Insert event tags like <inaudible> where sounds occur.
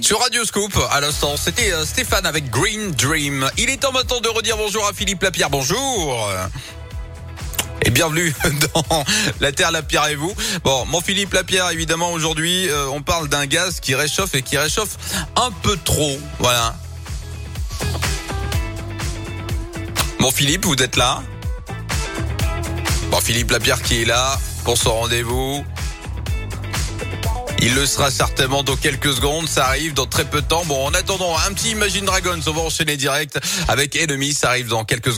Sur Radio Scoop, à l'instant, c'était euh, Stéphane avec Green Dream. Il est temps maintenant de redire bonjour à Philippe Lapierre. Bonjour. Et bienvenue <laughs> dans La Terre, la Pierre et vous. Bon, mon Philippe Lapierre, évidemment, aujourd'hui, euh, on parle d'un gaz qui réchauffe et qui réchauffe un peu trop. Voilà. Bon, Philippe, vous êtes là? Bon, Philippe Lapierre qui est là pour son rendez-vous. Il le sera certainement dans quelques secondes. Ça arrive dans très peu de temps. Bon, en attendant, un petit Imagine Dragons. On va enchaîner direct avec Enemy. Ça arrive dans quelques secondes.